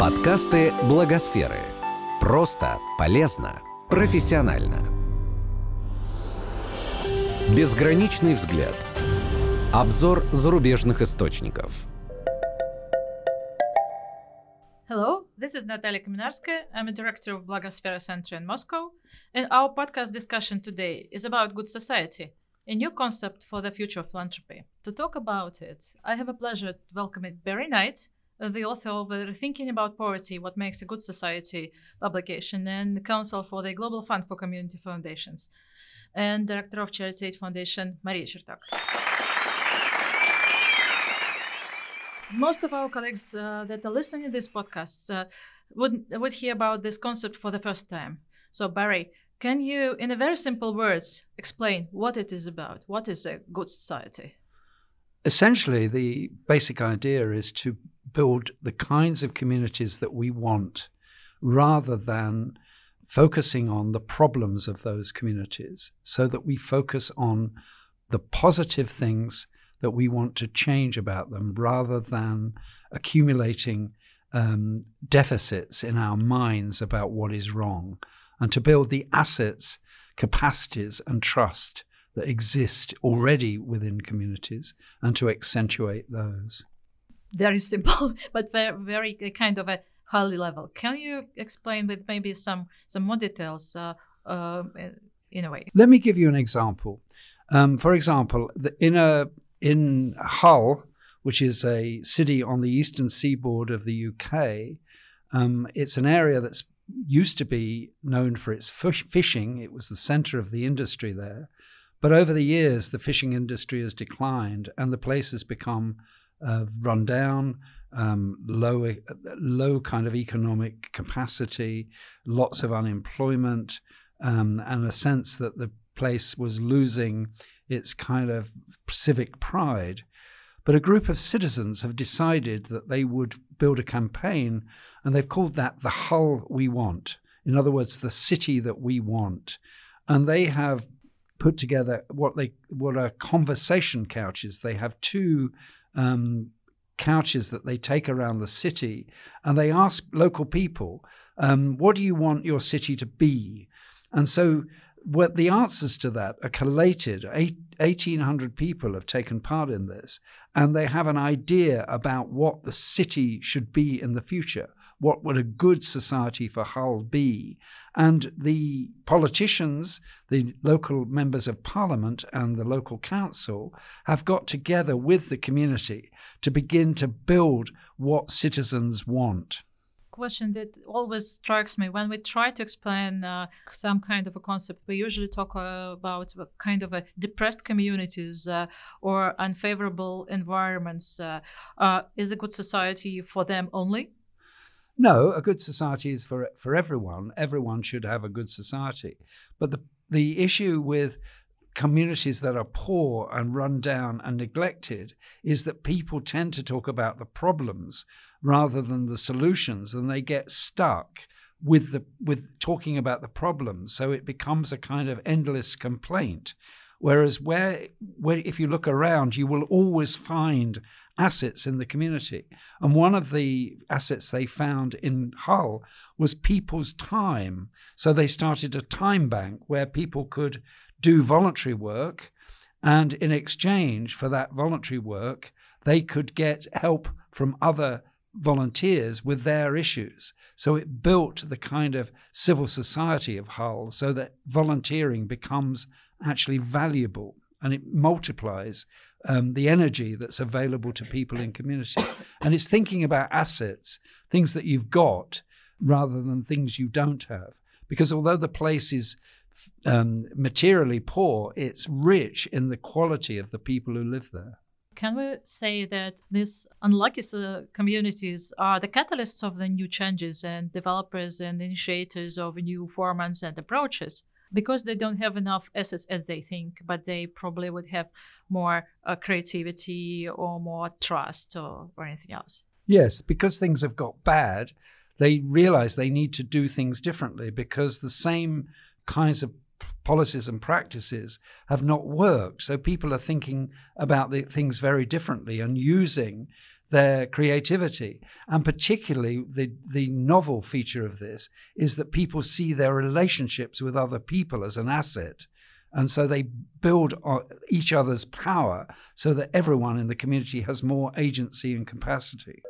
Подкасты Благосферы. Просто, полезно, профессионально. Безграничный взгляд. Обзор зарубежных источников. Hello, this is Natalia Kaminarskaya. I'm a director of Blagosphere Center in Moscow, and our podcast discussion today is about good society, a new concept for the future of philanthropy. To talk about it, I have a pleasure welcoming Barry Knight, the author of Thinking About Poverty What Makes a Good Society publication and the Council for the Global Fund for Community Foundations, and Director of Charity Aid Foundation, Maria Chertok. Most of our colleagues uh, that are listening to this podcast uh, would, would hear about this concept for the first time. So, Barry, can you, in a very simple words, explain what it is about? What is a good society? Essentially, the basic idea is to build the kinds of communities that we want rather than focusing on the problems of those communities so that we focus on the positive things that we want to change about them rather than accumulating um, deficits in our minds about what is wrong and to build the assets, capacities, and trust that exist already within communities and to accentuate those very simple, but very, very kind of a high level. Can you explain with maybe some some more details uh, uh, in a way? Let me give you an example. Um, for example, in a in Hull, which is a city on the eastern seaboard of the UK, um, it's an area that's used to be known for its fishing. It was the centre of the industry there. But over the years, the fishing industry has declined and the place has become uh, run down, um, low, low kind of economic capacity, lots of unemployment, um, and a sense that the place was losing its kind of civic pride. But a group of citizens have decided that they would build a campaign, and they've called that the Hull We Want. In other words, the city that we want. And they have put together what they what are conversation couches. They have two um, couches that they take around the city, and they ask local people, um, "What do you want your city to be?" And so, what the answers to that are collated. Eight, 1,800 people have taken part in this, and they have an idea about what the city should be in the future what would a good society for Hull be? And the politicians, the local members of parliament, and the local council have got together with the community to begin to build what citizens want question that always strikes me when we try to explain uh, some kind of a concept we usually talk uh, about kind of a depressed communities uh, or unfavorable environments uh, uh, is a good society for them only no, a good society is for for everyone. Everyone should have a good society. But the the issue with communities that are poor and run down and neglected is that people tend to talk about the problems rather than the solutions and they get stuck with the with talking about the problems so it becomes a kind of endless complaint whereas where where if you look around you will always find assets in the community. And one of the assets they found in Hull was people's time. So they started a time bank where people could do voluntary work. And in exchange for that voluntary work, they could get help from other volunteers with their issues. So it built the kind of civil society of Hull so that volunteering becomes actually valuable and it multiplies um, the energy that's available to people in communities. And it's thinking about assets, things that you've got, rather than things you don't have. Because although the place is um, materially poor, it's rich in the quality of the people who live there. Can we say that these unlucky uh, communities are the catalysts of the new changes and developers and initiators of new formats and approaches? Because they don't have enough assets as they think, but they probably would have more uh, creativity or more trust or, or anything else. Yes, because things have got bad, they realize they need to do things differently because the same kinds of policies and practices have not worked. So people are thinking about the things very differently and using their creativity. And particularly, the, the novel feature of this is that people see their relationships with other people as an asset. And so they build uh, each other's power so that everyone in the community has more agency and capacity.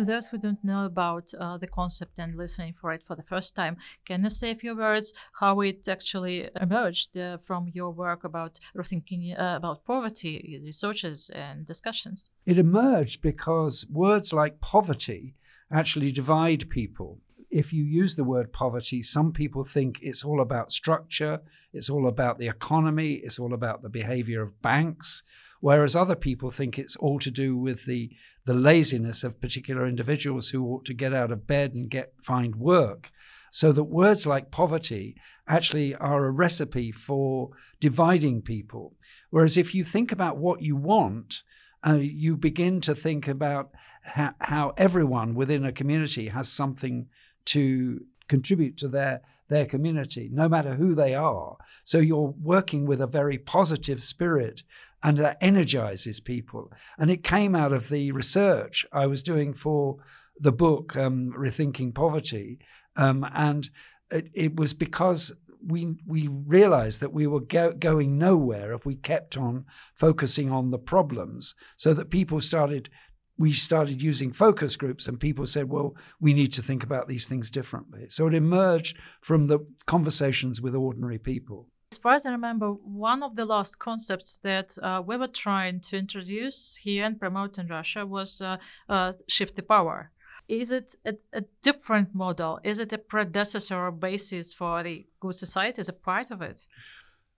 To those who don't know about uh, the concept and listening for it for the first time, can you say a few words how it actually emerged uh, from your work about thinking uh, about poverty, researches and discussions? It emerged because words like poverty actually divide people. If you use the word poverty, some people think it's all about structure, it's all about the economy, it's all about the behavior of banks whereas other people think it's all to do with the the laziness of particular individuals who ought to get out of bed and get find work. So that words like poverty actually are a recipe for dividing people. Whereas if you think about what you want, uh, you begin to think about ha- how everyone within a community has something to contribute to their their community, no matter who they are. So you're working with a very positive spirit and that energizes people. And it came out of the research I was doing for the book um, Rethinking Poverty, um, and it, it, was because we we realized that we were go- going nowhere if we kept on focusing on the problems, so that people started. We started using focus groups, and people said, "Well, we need to think about these things differently." So it emerged from the conversations with ordinary people. As far as I remember, one of the last concepts that uh, we were trying to introduce here and promote in Russia was uh, uh, shift the power. Is it a, a, different model? Is it a predecessor or basis for the good society? Is a part of it?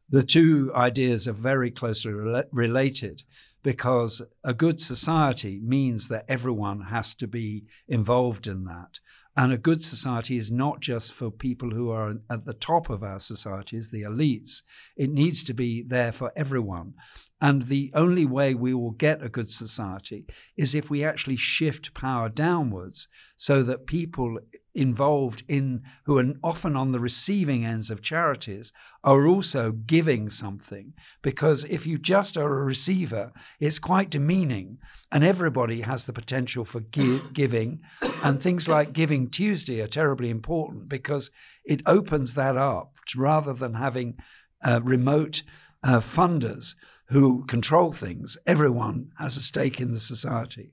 The two ideas are very closely re- related because a good society means that everyone has to be involved in that. And a good society is not just for people who are at the top of our societies, the elites. It needs to be there for everyone. And the only way we will get a good society is if we actually shift power downwards so that people involved in who are often on the receiving ends of charities are also giving something. Because if you just are a receiver it's quite demeaning. And everybody has the potential for give, giving. And things like giving tuesday are terribly important because it opens that up rather than having uh, remote uh, funders who control things. Everyone has a stake in the society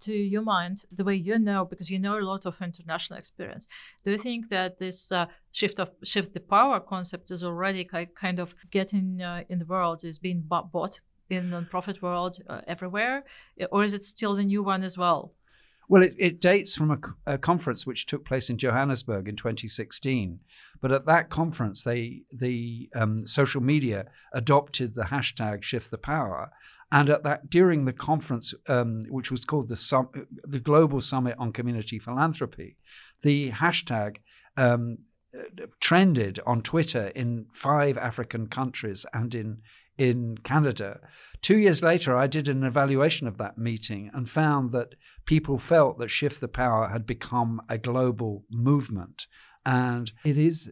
to your mind, the way you know, because you know a lot of international experience, do you think that this uh, shift of shift the power concept is already kind of getting uh, in the world, is being bought in the profit world uh, everywhere, or is it still the new one as well? Well, it, it dates from a, a, conference which took place in Johannesburg in 2016. But at that conference, they the um, social media adopted the hashtag Shift the Power, and at that, during the conference, um, which was called the, Sum- the Global Summit on Community Philanthropy, the hashtag um, trended on Twitter in five African countries and in in Canada. Two years later, I did an evaluation of that meeting and found that people felt that Shift the Power had become a global movement, and it is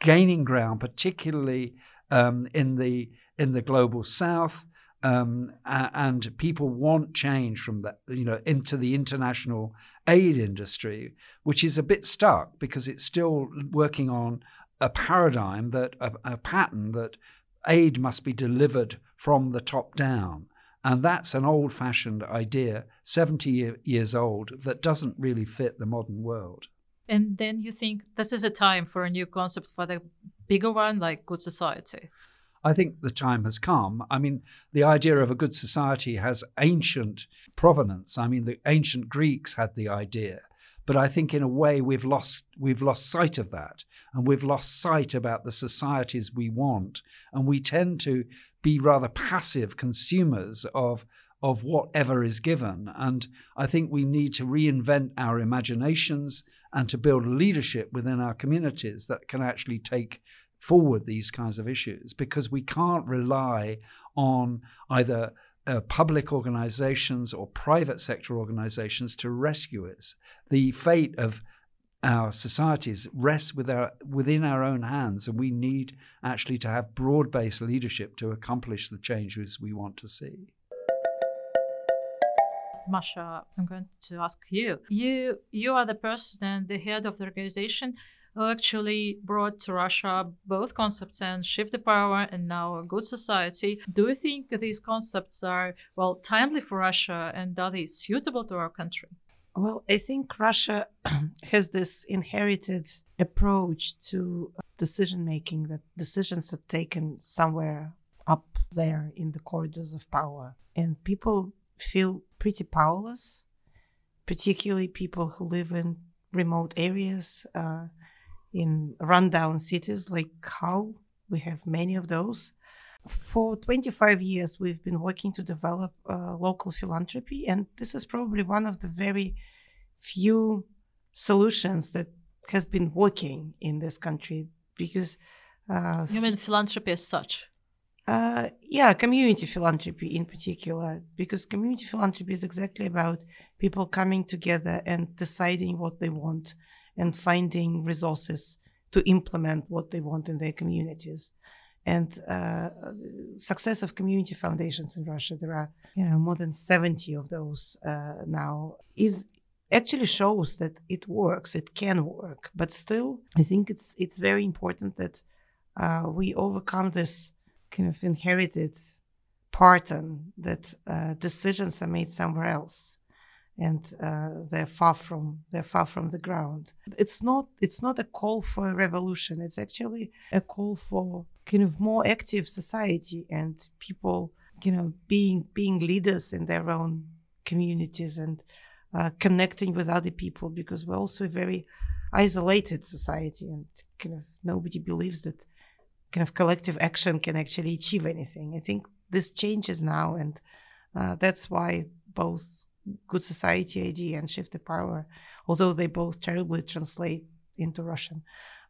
gaining ground, particularly um, in the in the global South um, and people want change from that, you know, into the international aid industry, which is a bit stuck because it's still working on a paradigm that a, a pattern that aid must be delivered from the top down. And that's an old fashioned idea, 70 years old, that doesn't really fit the modern world. And then you think this is a time for a new concept for the bigger one, like good society. I think the time has come. I mean, the idea of a good society has ancient provenance. I mean, the ancient Greeks had the idea, but I think in a way we've lost we've lost sight of that, and we've lost sight about the societies we want, and we tend to be rather passive consumers of of whatever is given. And I think we need to reinvent our imaginations and to build leadership within our communities that can actually take forward these kinds of issues because we can't rely on either uh, public organizations or private sector organizations to rescue us. The fate of our societies rests with our, within our own hands, and we need actually to have broad based leadership to accomplish the changes we want to see. Masha, I'm going to ask you. You you are the person and the head of the organization actually brought to Russia both concepts and shift the power and now a good society. Do you think these concepts are well timely for Russia and are they suitable to our country? Well, I think Russia has this inherited approach to decision making that decisions are taken somewhere up there in the corridors of power. And people feel pretty powerless, particularly people who live in remote areas, uh, in rundown cities like Hull. We have many of those. For 25 years, we've been working to develop uh, local philanthropy, and this is probably one of the very few solutions that has been working in this country because. Uh, you mean philanthropy as such? Uh, yeah, community philanthropy in particular, because community philanthropy is exactly about people coming together and deciding what they want and finding resources to implement what they want in their communities. And uh, success of community foundations in Russia, there are you know more than seventy of those uh, now, is actually shows that it works. It can work, but still, I think it's it's very important that uh, we overcome this kind of inherited pattern that uh, decisions are made somewhere else and uh, they're far from they're far from the ground it's not it's not a call for a revolution it's actually a call for kind of more active society and people you know being being leaders in their own communities and uh, connecting with other people because we're also a very isolated society and kind of nobody believes that kind of collective action can actually achieve anything. I think this changes now, and uh, that's why both Good Society idea and Shift the Power, although they both terribly translate into Russian,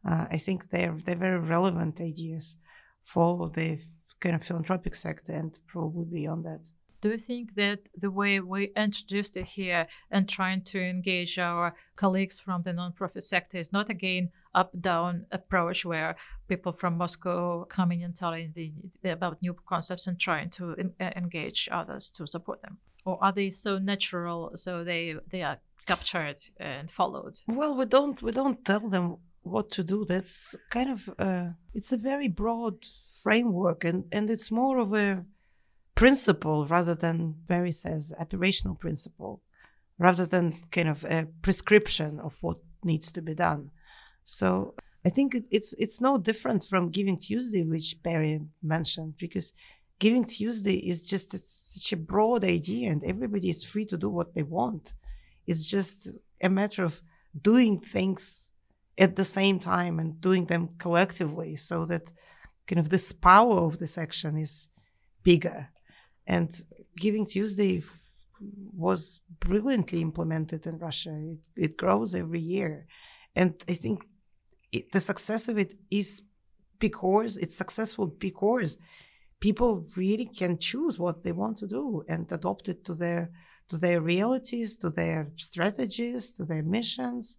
uh, I think they're they're very relevant ideas for the kind of philanthropic sector and probably beyond that. Do you think that the way we introduced it here and trying to engage our colleagues from the nonprofit sector is not again up down approach where people from Moscow coming and telling the, about new concepts and trying to in, uh, engage others to support them? Or are they so natural so they they are captured and followed? Well, we don't we don't tell them what to do. That's kind of uh, it's a very broad framework and and it's more of a principle rather than Barry says operational principle rather than kind of a prescription of what needs to be done. So I think it's it's no different from Giving Tuesday, which Barry mentioned, because Giving Tuesday is just such a broad idea, and everybody is free to do what they want. It's just a matter of doing things at the same time and doing them collectively, so that kind of this power of this action is bigger. And Giving Tuesday was brilliantly implemented in Russia. It, it grows every year. And I think it, the success of it is because it's successful because people really can choose what they want to do and adopt it to their to their realities, to their strategies, to their missions,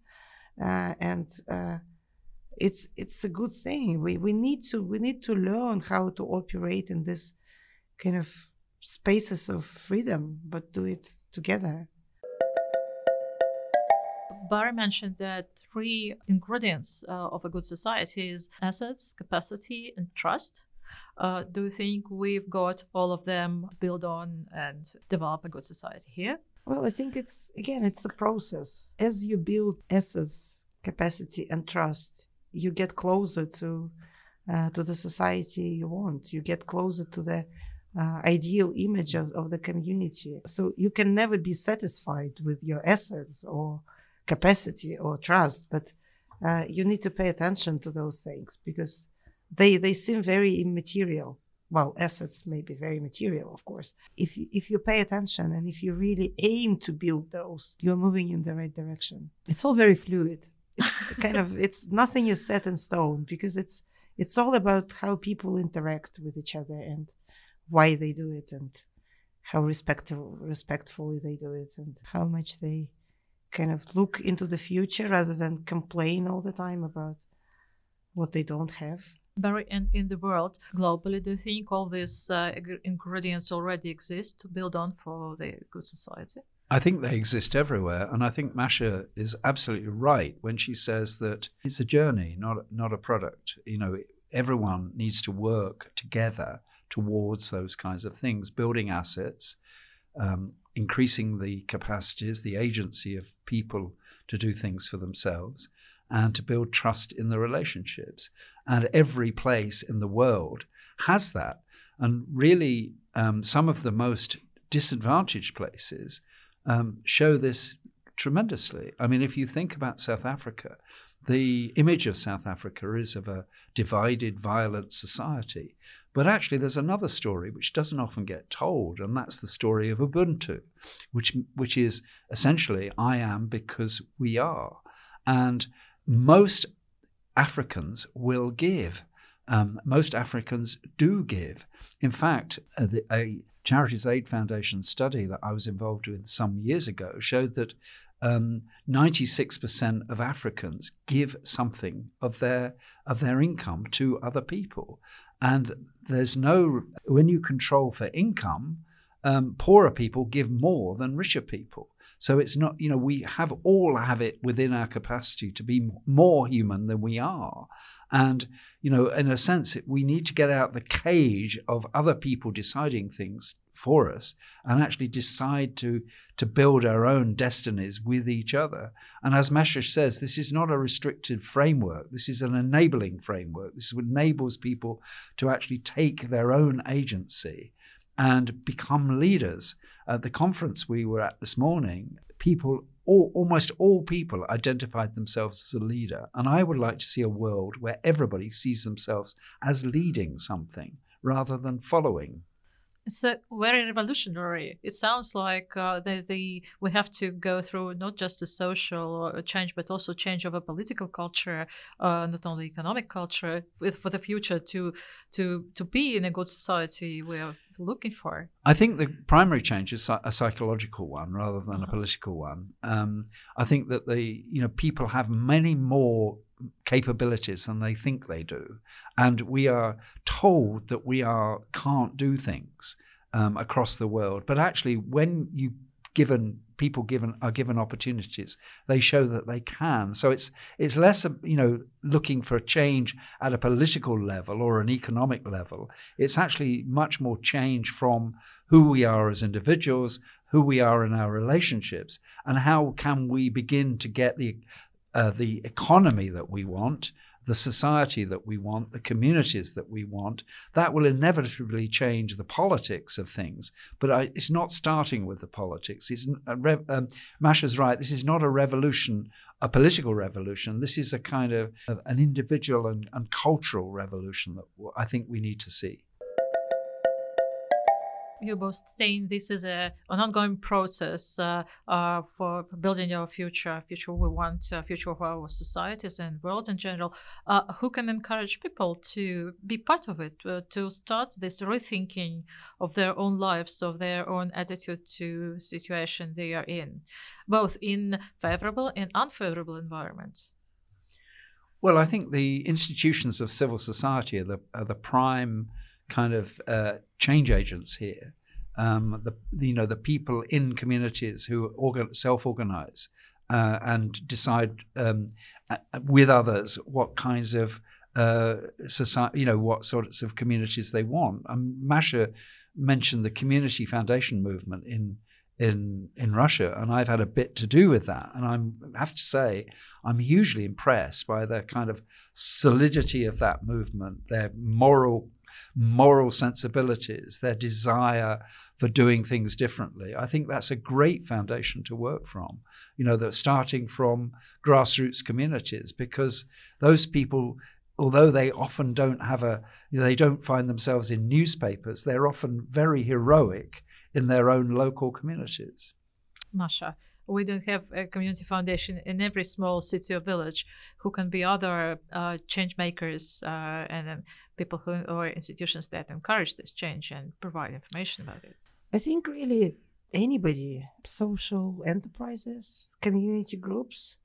uh, and uh, it's it's a good thing. We we need to we need to learn how to operate in this kind of spaces of freedom, but do it together. Barry mentioned that three ingredients uh, of a good society is assets, capacity, and trust. Uh, do you think we've got all of them build on and develop a good society here? Well, I think it's again, it's a process. As you build assets, capacity, and trust, you get closer to uh, to the society you want. You get closer to the uh, ideal image of, of the community. So you can never be satisfied with your assets or capacity or trust, but uh, you need to pay attention to those things because they they seem very immaterial. Well, assets may be very material, of course. If you, if you pay attention and if you really aim to build those, you're moving in the right direction. It's all very fluid. It's kind of it's nothing is set in stone because it's it's all about how people interact with each other and why they do it and how respectful respectfully they do it and how much they kind of look into the future rather than complain all the time about what they don't have. Barry, and in the world globally, do you think all these uh, ingredients already exist to build on for the good society? I think they exist everywhere, and I think Masha is absolutely right when she says that it's a journey, not not a product. You know, everyone needs to work together towards those kinds of things, building assets, um, increasing the capacities, the agency of people to do things for themselves, and to build trust in the relationships. And every place in the world has that. And really, um, some of the most disadvantaged places um, show this tremendously. I mean, if you think about South Africa, the image of South Africa is of a divided, violent society. But actually, there's another story which doesn't often get told, and that's the story of Ubuntu, which, which is essentially I am because we are. And most Africans will give. Um, most Africans do give. In fact, uh, the, a Charities Aid Foundation study that I was involved with some years ago showed that um, 96% of Africans give something of their of their income to other people, and there's no when you control for income, um, poorer people give more than richer people. So it's not you know we have all have it within our capacity to be more human than we are, and, you know, in a sense, we need to get out the cage of other people deciding things for us and actually decide to to build our own destinies with each other. And as Masha says, this is not a restricted framework. This is an enabling framework. This enables people to actually take their own agency and become leaders. At the conference we were at this morning, people all, almost all people identified themselves as a leader. And I would like to see a world where everybody sees themselves as leading something rather than following. It's a very revolutionary. It sounds like uh, the, the we have to go through not just a social uh, change, but also change of a political culture, uh, not only economic culture, with, for the future to to to be in a good society. We are looking for. I think the primary change is a psychological one rather than a uh-huh. political one. Um, I think that the you know people have many more capabilities than they think they do. And we are told that we are can't do things um, across the world. But actually, when you given people given are given opportunities, they show that they can. So it's it's less you know looking for a change at a political level or an economic level. It's actually much more change from who we are as individuals, who we are in our relationships, and how can we begin to get the uh, the economy that we want, the society that we want, the communities that we want, that will inevitably change the politics of things. But I, it's not starting with the politics. It's rev, um, Masha's right. This is not a revolution, a political revolution. This is a kind of, of an individual and, and cultural revolution that I think we need to see you both saying this is a an ongoing process uh, uh, for building your future, future we want, uh, future of our societies and world in general. Uh, who can encourage people to be part of it, uh, to start this rethinking of their own lives, of their own attitude to situation they are in, both in favorable and unfavorable environments. Well, I think the institutions of civil society are the, are the prime kind of uh, change agents here. Um, the you know the people in communities who organ- self-organize uh, and decide um, with others what kinds of uh, society, you know, what sorts of communities they want. Um, Masha mentioned the community foundation movement in in in Russia, and I've had a bit to do with that. And I'm, I have to say, I'm hugely impressed by the kind of solidity of that movement, their moral moral sensibilities, their desire for doing things differently. I think that's a great foundation to work from. You know, that starting from grassroots communities, because those people, although they often don't have a, you know, they don't find themselves in newspapers, they're often very heroic in their own local communities. Masha, we don't have a community foundation in every small city or village who can be other uh, change makers uh, and people who or institutions that encourage this change and provide information about it i think really anybody social enterprises community groups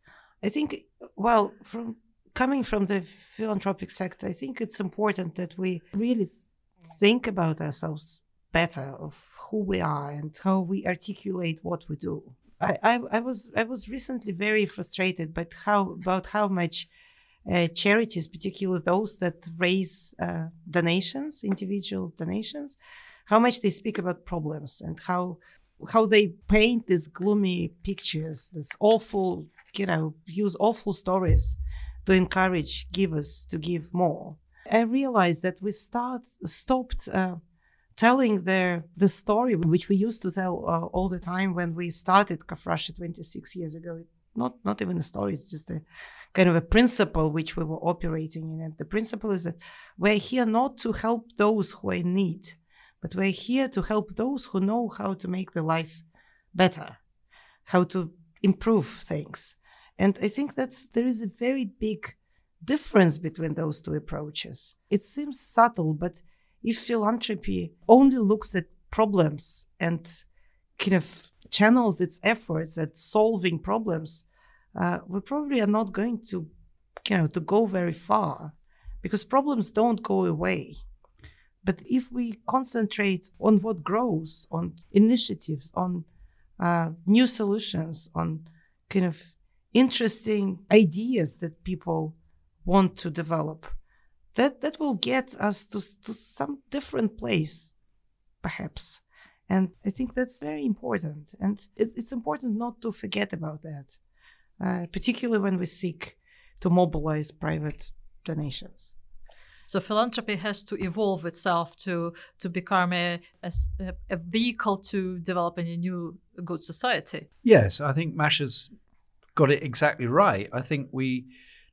i think well from coming from the philanthropic sector i think it's important that we really think about ourselves better of who we are and how we articulate what we do. I, I, was I was recently very frustrated but how about how much uh, charities, particularly those that raise uh, donations, individual donations, how much they speak about problems and how how they paint these gloomy pictures, this awful, you know, use awful stories to encourage givers to give more. I realized that we start stopped uh, telling the the story which we used to tell uh, all the time when we started CAF Russia 26 years ago. Not not even a story; it's just a kind of a principle which we were operating in. And the principle is that we're here not to help those who are in need, but we're here to help those who know how to make their life better, how to improve things. And I think that's there is a very big difference between those two approaches. It seems subtle, but if philanthropy only looks at problems and kind of channels its efforts at solving problems, uh, we probably are not going to, you know, to go very far, because problems don't go away. But if we concentrate on what grows, on initiatives, on uh, new solutions, on kind of interesting ideas that people want to develop, that that will get us to to some different place, perhaps. And I think that's very important. And it, it's important not to forget about that, uh, particularly when we seek to mobilize private donations. So philanthropy has to evolve itself to to become a, a, a vehicle to developing a new good society. Yes, I think Masha's got it exactly right. I think we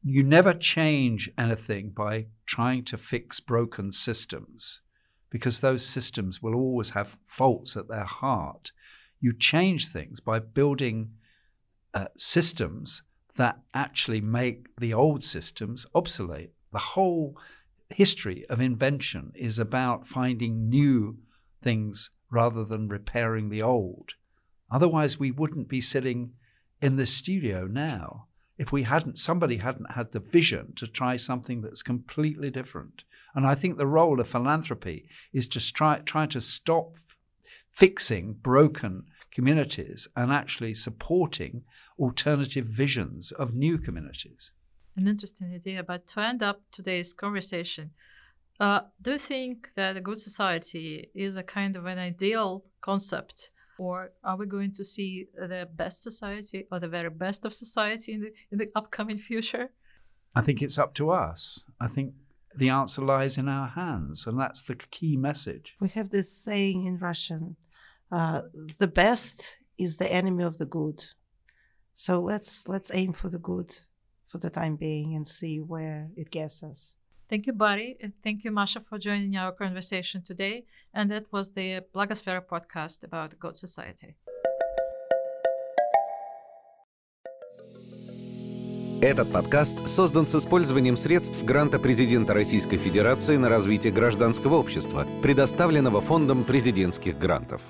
you never change anything by trying to fix broken systems because those systems will always have faults at their heart. You change things by building uh, systems that actually make the old systems obsolete. The whole history of invention is about finding new things rather than repairing the old. Otherwise, we wouldn't be sitting in this studio now if we hadn't somebody hadn't had the vision to try something that's completely different. And I think the role of philanthropy is to try try to stop fixing broken communities and actually supporting alternative visions of new communities. An interesting idea. But to end up today's conversation, uh, do you think that a good society is a kind of an ideal concept or are we going to see the best society or the very best of society in the, in the upcoming future? I think it's up to us. I think the answer lies in our hands, and that's the key message. We have this saying in Russian uh, the best is the enemy of the good. So let's let's aim for the good for the time being and see where it gets us. Thank you, Barry, thank you, Masha, for joining our conversation today. And that was the Blogosphere podcast about Good Society. Этот подкаст создан с использованием средств гранта президента Российской Федерации на развитие гражданского общества, предоставленного Фондом президентских грантов.